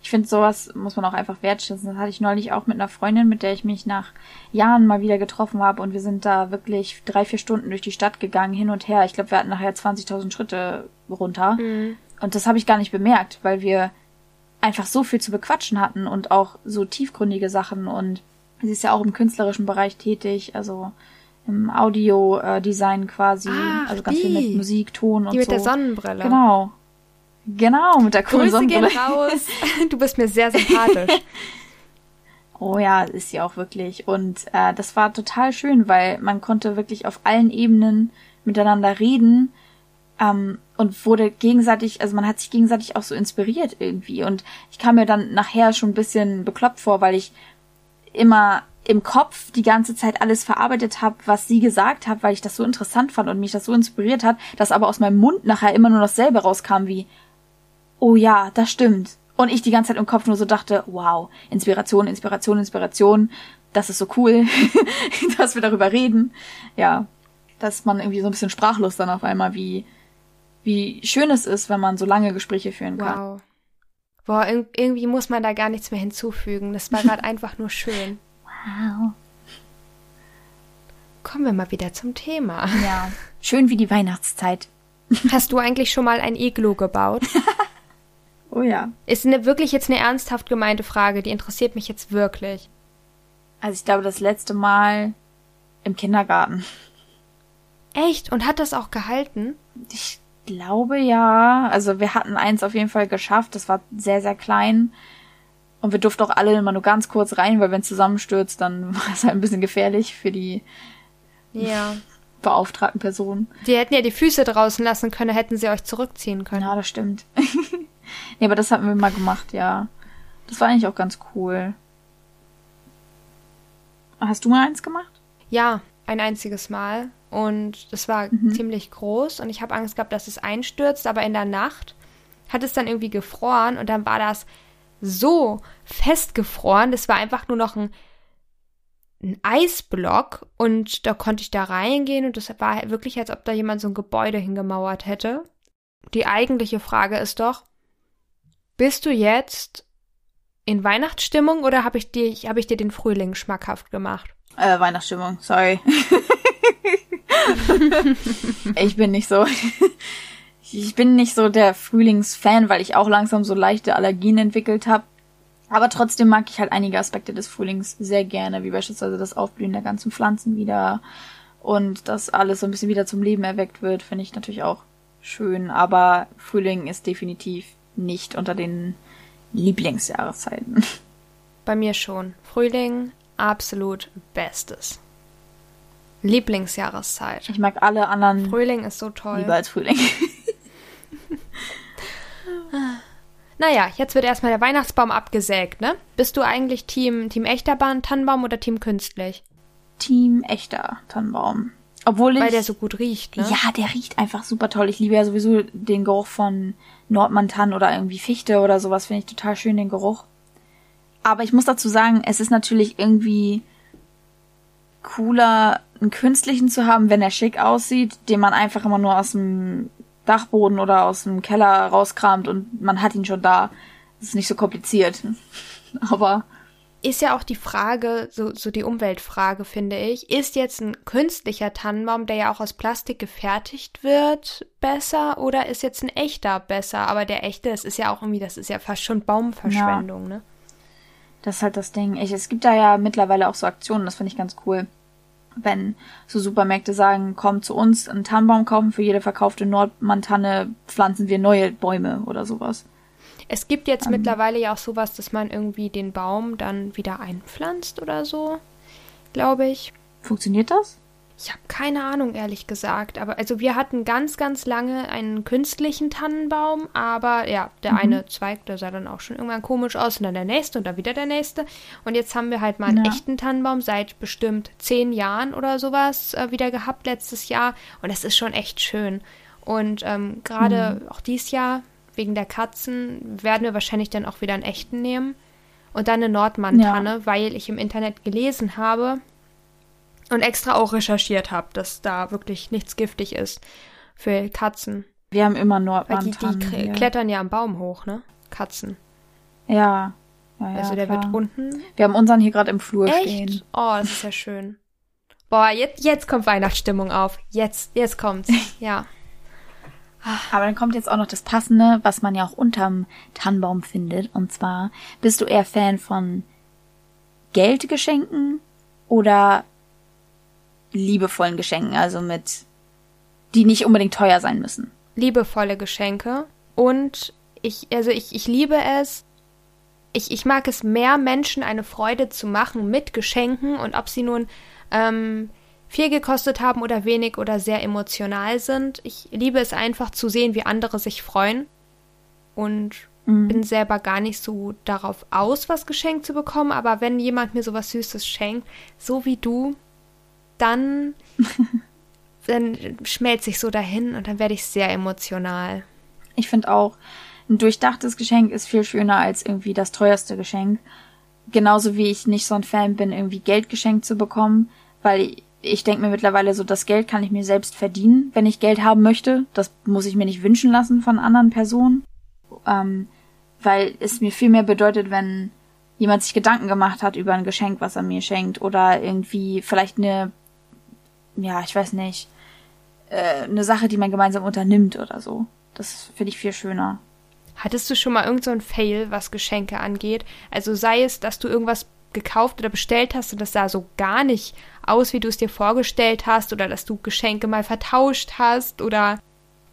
ich finde, sowas muss man auch einfach wertschätzen. Das hatte ich neulich auch mit einer Freundin, mit der ich mich nach Jahren mal wieder getroffen habe. Und wir sind da wirklich drei, vier Stunden durch die Stadt gegangen, hin und her. Ich glaube, wir hatten nachher 20.000 Schritte runter. Mhm. Und das habe ich gar nicht bemerkt, weil wir einfach so viel zu bequatschen hatten und auch so tiefgründige Sachen. Und sie ist ja auch im künstlerischen Bereich tätig, also im Audio-Design quasi. Ach, also ganz viel die. mit Musik, Ton und Die mit so. der Sonnenbrille. Genau. Genau, mit der coolen Grüße gehen Sonnenbrille. raus. Du bist mir sehr sympathisch. Oh ja, ist sie auch wirklich. Und äh, das war total schön, weil man konnte wirklich auf allen Ebenen miteinander reden ähm, und wurde gegenseitig, also man hat sich gegenseitig auch so inspiriert irgendwie. Und ich kam mir dann nachher schon ein bisschen bekloppt vor, weil ich immer im Kopf die ganze Zeit alles verarbeitet habe, was sie gesagt hat, weil ich das so interessant fand und mich das so inspiriert hat, dass aber aus meinem Mund nachher immer nur dasselbe rauskam wie, oh ja, das stimmt. Und ich die ganze Zeit im Kopf nur so dachte, wow, Inspiration, Inspiration, Inspiration, das ist so cool, dass wir darüber reden. Ja, dass man irgendwie so ein bisschen sprachlos dann auf einmal, wie, wie schön es ist, wenn man so lange Gespräche führen kann. Wow. Boah, irg irgendwie muss man da gar nichts mehr hinzufügen. Das war gerade einfach nur schön. Wow. Kommen wir mal wieder zum Thema. Ja, schön wie die Weihnachtszeit. Hast du eigentlich schon mal ein Iglo gebaut? Oh ja. Ist eine, wirklich jetzt eine ernsthaft gemeinte Frage, die interessiert mich jetzt wirklich. Also ich glaube, das letzte Mal im Kindergarten. Echt? Und hat das auch gehalten? Ich glaube ja. Also wir hatten eins auf jeden Fall geschafft. Das war sehr, sehr klein. Und wir durften auch alle immer nur ganz kurz rein, weil wenn es zusammenstürzt, dann war es halt ein bisschen gefährlich für die Ja. beauftragten Personen. Sie hätten ja die Füße draußen lassen können, hätten sie euch zurückziehen können. Ja, das stimmt. nee, aber das hatten wir mal gemacht, ja. Das war eigentlich auch ganz cool. Hast du mal eins gemacht? Ja, ein einziges Mal. Und das war ziemlich groß. Und ich habe Angst gehabt, dass es einstürzt, aber in der Nacht hat es dann irgendwie gefroren. Und dann war das so festgefroren, das war einfach nur noch ein, ein Eisblock. Und da konnte ich da reingehen. Und das war wirklich, als ob da jemand so ein Gebäude hingemauert hätte. Die eigentliche Frage ist doch, bist du jetzt in Weihnachtsstimmung oder habe ich, dir, hab ich dir den Frühling schmackhaft gemacht? Äh, Weihnachtsstimmung, sorry. ich bin nicht so. Ich bin nicht so der Frühlingsfan, weil ich auch langsam so leichte Allergien entwickelt habe. Aber trotzdem mag ich halt einige Aspekte des Frühlings sehr gerne, wie beispielsweise das Aufblühen der ganzen Pflanzen wieder und dass alles so ein bisschen wieder zum Leben erweckt wird, finde ich natürlich auch schön. Aber Frühling ist definitiv nicht unter den Lieblingsjahreszeiten. Bei mir schon. Frühling, absolut Bestes. Lieblingsjahreszeit. Ich mag alle anderen Frühling ist so toll. lieber als Frühling. Naja, jetzt wird erstmal der Weihnachtsbaum abgesägt, ne? Bist du eigentlich Team, Team echter Tannenbaum oder Team künstlich? Team echter Tannenbaum. Obwohl ich. Weil der so gut riecht, ne? Ja, der riecht einfach super toll. Ich liebe ja sowieso den Geruch von Nordmantann oder irgendwie Fichte oder sowas. Finde ich total schön, den Geruch. Aber ich muss dazu sagen, es ist natürlich irgendwie cooler, einen künstlichen zu haben, wenn er schick aussieht, den man einfach immer nur aus dem Dachboden oder aus dem Keller rauskramt und man hat ihn schon da. Das ist nicht so kompliziert. Aber Ist ja auch die Frage, so, so die Umweltfrage, finde ich. Ist jetzt ein künstlicher Tannenbaum, der ja auch aus Plastik gefertigt wird, besser oder ist jetzt ein echter besser? Aber der echte, das ist ja auch irgendwie, das ist ja fast schon Baumverschwendung, ne? Das ist halt das Ding. Ich, es gibt da ja mittlerweile auch so Aktionen, das finde ich ganz cool. Wenn so Supermärkte sagen, komm zu uns, einen Tannenbaum kaufen, für jede verkaufte Nordmantanne pflanzen wir neue Bäume oder sowas. Es gibt jetzt mittlerweile ja auch sowas, dass man irgendwie den Baum dann wieder einpflanzt oder so, glaube ich. Funktioniert das? Ich habe keine Ahnung, ehrlich gesagt. Aber also wir hatten ganz, ganz lange einen künstlichen Tannenbaum, aber ja, der eine Zweig, der sah dann auch schon irgendwann komisch aus und dann der nächste und dann wieder der nächste. Und jetzt haben wir halt mal einen Ja. echten Tannenbaum seit bestimmt zehn Jahren oder sowas äh, wieder gehabt letztes Jahr. Und das ist schon echt schön. Und ähm, gerade auch dieses Jahr wegen der Katzen werden wir wahrscheinlich dann auch wieder einen echten nehmen. Und dann eine Nordmann-Tanne, ja. weil ich im Internet gelesen habe und extra auch recherchiert habe, dass da wirklich nichts giftig ist für Katzen. Wir haben immer Nordmann. Weil die, die klettern ja am Baum hoch, ne? Katzen. Ja. ja, ja also der klar. wird unten. Wir haben unseren hier gerade im Flur Echt? stehen. Oh, das ist ja schön. Boah, jetzt, jetzt kommt Weihnachtsstimmung auf. Jetzt, jetzt kommt's. Ja. Aber dann kommt jetzt auch noch das Passende, was man ja auch unterm Tannenbaum findet. Und zwar, bist du eher Fan von Geldgeschenken oder liebevollen Geschenken? Also mit, die nicht unbedingt teuer sein müssen. Liebevolle Geschenke. Und ich, also ich, ich liebe es. Ich, ich mag es mehr, Menschen eine Freude zu machen mit Geschenken und ob sie nun ähm, viel gekostet haben oder wenig oder sehr emotional sind. Ich liebe es einfach zu sehen, wie andere sich freuen und mhm. bin selber gar nicht so darauf aus, was geschenkt zu bekommen, aber wenn jemand mir sowas Süßes schenkt, so wie du, dann, dann schmelze ich so dahin und dann werde ich sehr emotional. Ich finde auch, ein durchdachtes Geschenk ist viel schöner als irgendwie das teuerste Geschenk. Genauso wie ich nicht so ein Fan bin, irgendwie Geld geschenkt zu bekommen, weil ich denke mir mittlerweile so, das Geld kann ich mir selbst verdienen, wenn ich Geld haben möchte. Das muss ich mir nicht wünschen lassen von anderen Personen. Ähm, weil es mir viel mehr bedeutet, wenn jemand sich Gedanken gemacht hat über ein Geschenk, was er mir schenkt. Oder irgendwie vielleicht eine, ja, ich weiß nicht, äh, eine Sache, die man gemeinsam unternimmt oder so. Das finde ich viel schöner. Hattest du schon mal irgend so ein Fail, was Geschenke angeht? Also sei es, dass du irgendwas gekauft oder bestellt hast und das sah so gar nicht aus, wie du es dir vorgestellt hast oder dass du Geschenke mal vertauscht hast oder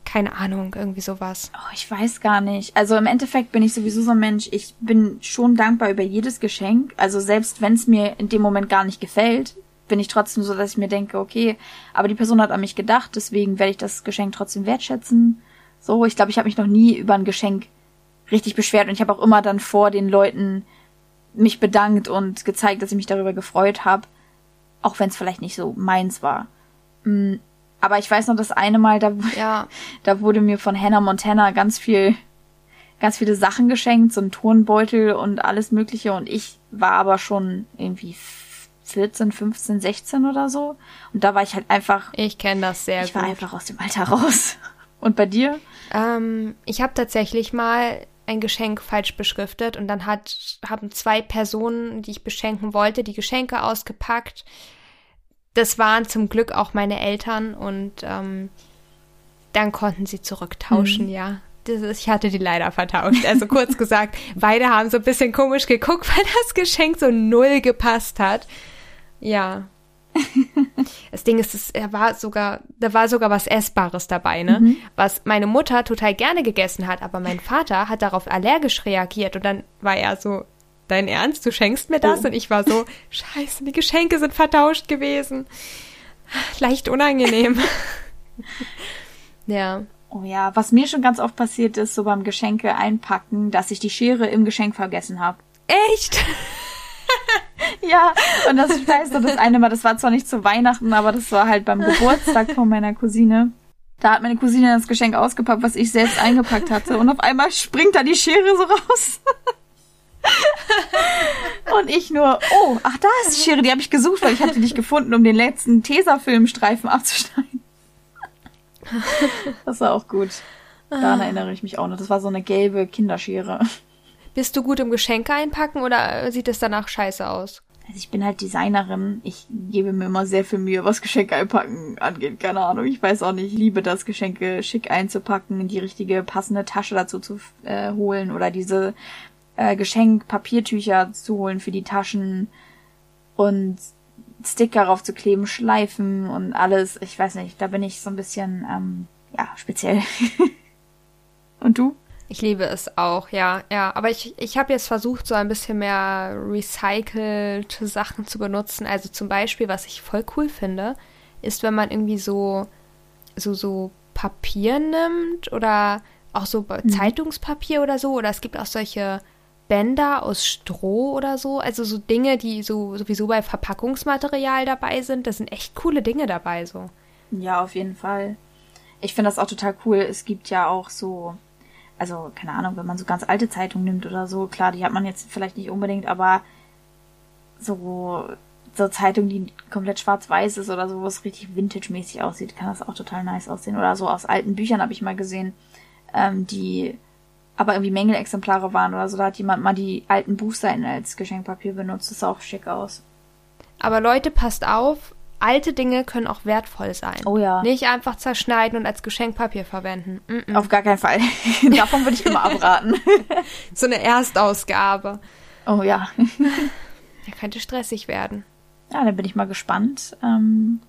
keine Ahnung, irgendwie sowas. Oh, ich weiß gar nicht. Also im Endeffekt bin ich sowieso so ein Mensch, ich bin schon dankbar über jedes Geschenk. Also selbst wenn es mir in dem Moment gar nicht gefällt, bin ich trotzdem so, dass ich mir denke, okay, aber die Person hat an mich gedacht, deswegen werde ich das Geschenk trotzdem wertschätzen. So, ich glaube, ich habe mich noch nie über ein Geschenk richtig beschwert und ich habe auch immer dann vor den Leuten mich bedankt und gezeigt, dass ich mich darüber gefreut habe, auch wenn es vielleicht nicht so meins war. Mm, aber ich weiß noch das eine Mal, da, ja. da wurde mir von Hannah Montana ganz viel, ganz viele Sachen geschenkt, so ein Turnbeutel und alles Mögliche. Und ich war aber schon irgendwie 14, 15, 16 oder so. Und da war ich halt einfach. Ich kenne das sehr ich gut. Ich war einfach aus dem Alter raus. Und bei dir? Ähm, ich habe tatsächlich mal ein Geschenk falsch beschriftet und dann hat, haben zwei Personen, die ich beschenken wollte, die Geschenke ausgepackt. Das waren zum Glück auch meine Eltern und ähm, dann konnten sie zurücktauschen, mhm. ja. Das, ich hatte die leider vertauscht. Also kurz gesagt, beide haben so ein bisschen komisch geguckt, weil das Geschenk so null gepasst hat. Ja, das Ding ist, es, er war sogar, da war sogar was Essbares dabei, ne? Mhm. Was meine Mutter total gerne gegessen hat, aber mein Vater hat darauf allergisch reagiert und dann war er so, dein Ernst, du schenkst mir das? Oh. Und ich war so, scheiße, die Geschenke sind vertauscht gewesen. Leicht unangenehm. ja. Oh ja, was mir schon ganz oft passiert ist, so beim Geschenke einpacken, dass ich die Schere im Geschenk vergessen habe. Echt? Ja, und das, ich weiß noch, das eine Mal, das war zwar nicht zu Weihnachten, aber das war halt beim Geburtstag von meiner Cousine. Da hat meine Cousine das Geschenk ausgepackt, was ich selbst eingepackt hatte. Und auf einmal springt da die Schere so raus. und ich nur, oh, ach, da ist die Schere, die habe ich gesucht, weil ich hatte dich gefunden, um den letzten Tesafilmstreifen abzuschneiden. das war auch gut. Daran erinnere ich mich auch noch. Das war so eine gelbe Kinderschere. Bist du gut im Geschenke einpacken oder sieht es danach scheiße aus? Also ich bin halt Designerin. Ich gebe mir immer sehr viel Mühe, was Geschenke einpacken angeht. Keine Ahnung. Ich weiß auch nicht. Ich liebe das, Geschenke schick einzupacken, die richtige passende Tasche dazu zu äh, holen oder diese äh, Geschenkpapiertücher zu holen für die Taschen und Sticker raufzukleben, Schleifen und alles. Ich weiß nicht. Da bin ich so ein bisschen, ähm, ja, speziell. und du? Ich liebe es auch, ja, ja. Aber ich, ich habe jetzt versucht, so ein bisschen mehr recycelte Sachen zu benutzen. Also zum Beispiel, was ich voll cool finde, ist, wenn man irgendwie so, so, so Papier nimmt oder auch so mhm. Zeitungspapier oder so. Oder es gibt auch solche Bänder aus Stroh oder so. Also so Dinge, die so sowieso bei Verpackungsmaterial dabei sind. Da sind echt coole Dinge dabei, so. Ja, auf jeden Fall. Ich finde das auch total cool. Es gibt ja auch so also keine Ahnung, wenn man so ganz alte Zeitungen nimmt oder so, klar, die hat man jetzt vielleicht nicht unbedingt, aber so, so Zeitung, die komplett schwarz-weiß ist oder so, was richtig vintage-mäßig aussieht, kann das auch total nice aussehen. Oder so aus alten Büchern habe ich mal gesehen, ähm, die aber irgendwie Mängelexemplare waren oder so. Da hat jemand mal die alten Buchseiten als Geschenkpapier benutzt. Das sah auch schick aus. Aber Leute, passt auf, alte Dinge können auch wertvoll sein. Oh ja. Nicht einfach zerschneiden und als Geschenkpapier verwenden. Mm -mm. Auf gar keinen Fall. Davon würde ich immer abraten. so eine Erstausgabe. Oh ja. ja, könnte stressig werden. Ja, dann bin ich mal gespannt, ähm,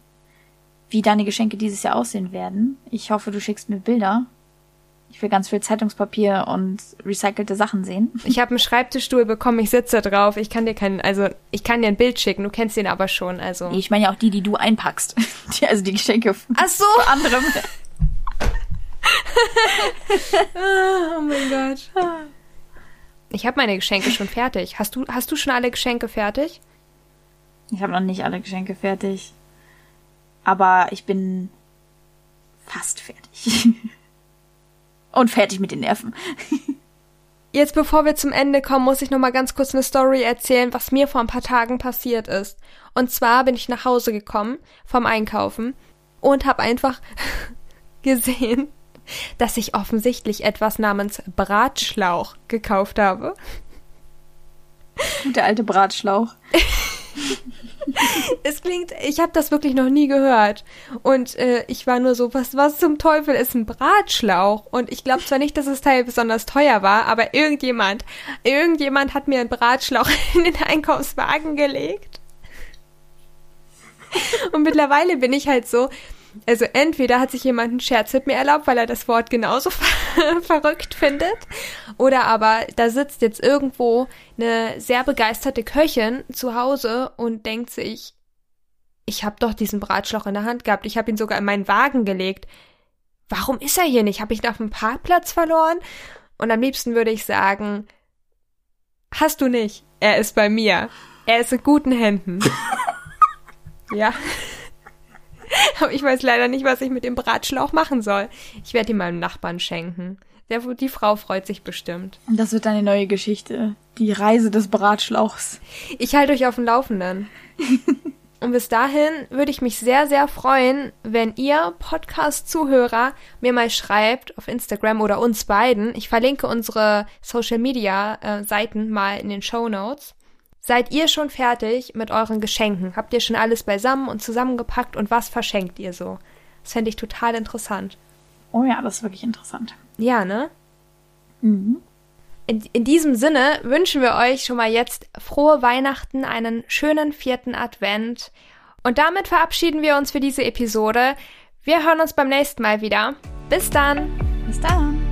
wie deine Geschenke dieses Jahr aussehen werden. Ich hoffe, du schickst mir Bilder. Ich will ganz viel Zeitungspapier und recycelte Sachen sehen. Ich habe einen Schreibtischstuhl bekommen, ich sitze drauf. Ich kann dir keinen, also ich kann dir ein Bild schicken, du kennst den aber schon, also. Ich meine ja auch die, die du einpackst. Die, also die Geschenke Ach so. für andere. oh mein Gott. Ich habe meine Geschenke schon fertig. Hast du, hast du schon alle Geschenke fertig? Ich habe noch nicht alle Geschenke fertig. Aber ich bin fast fertig. Und fertig mit den Nerven. Jetzt, bevor wir zum Ende kommen, muss ich noch mal ganz kurz eine Story erzählen, was mir vor ein paar Tagen passiert ist. Und zwar bin ich nach Hause gekommen vom Einkaufen und habe einfach gesehen, dass ich offensichtlich etwas namens Bratschlauch gekauft habe. Der alte Bratschlauch. es klingt, ich habe das wirklich noch nie gehört. Und äh, ich war nur so, was, was zum Teufel ist ein Bratschlauch? Und ich glaube zwar nicht, dass das Teil besonders teuer war, aber irgendjemand, irgendjemand hat mir einen Bratschlauch in den Einkaufswagen gelegt. Und mittlerweile bin ich halt so, also entweder hat sich jemand einen Scherz mit mir erlaubt, weil er das Wort genauso verrückt findet, oder aber da sitzt jetzt irgendwo eine sehr begeisterte Köchin zu Hause und denkt sich, ich habe doch diesen Bratschlauch in der Hand gehabt, ich habe ihn sogar in meinen Wagen gelegt. Warum ist er hier nicht? Habe ich ihn auf dem Parkplatz verloren? Und am liebsten würde ich sagen, hast du nicht. Er ist bei mir. Er ist in guten Händen. ja. Aber ich weiß leider nicht, was ich mit dem Bratschlauch machen soll. Ich werde ihn meinem Nachbarn schenken. Der, die Frau freut sich bestimmt. Das wird eine neue Geschichte. Die Reise des Bratschlauchs. Ich halte euch auf dem Laufenden. Und bis dahin würde ich mich sehr, sehr freuen, wenn ihr Podcast-Zuhörer mir mal schreibt auf Instagram oder uns beiden. Ich verlinke unsere Social-Media-Seiten äh, mal in den Show Notes. Seid ihr schon fertig mit euren Geschenken? Habt ihr schon alles beisammen und zusammengepackt und was verschenkt ihr so? Das fände ich total interessant. Oh ja, das ist wirklich interessant. Ja, ne? Mhm. In, in diesem Sinne wünschen wir euch schon mal jetzt frohe Weihnachten, einen schönen vierten Advent. Und damit verabschieden wir uns für diese Episode. Wir hören uns beim nächsten Mal wieder. Bis dann. Bis dann.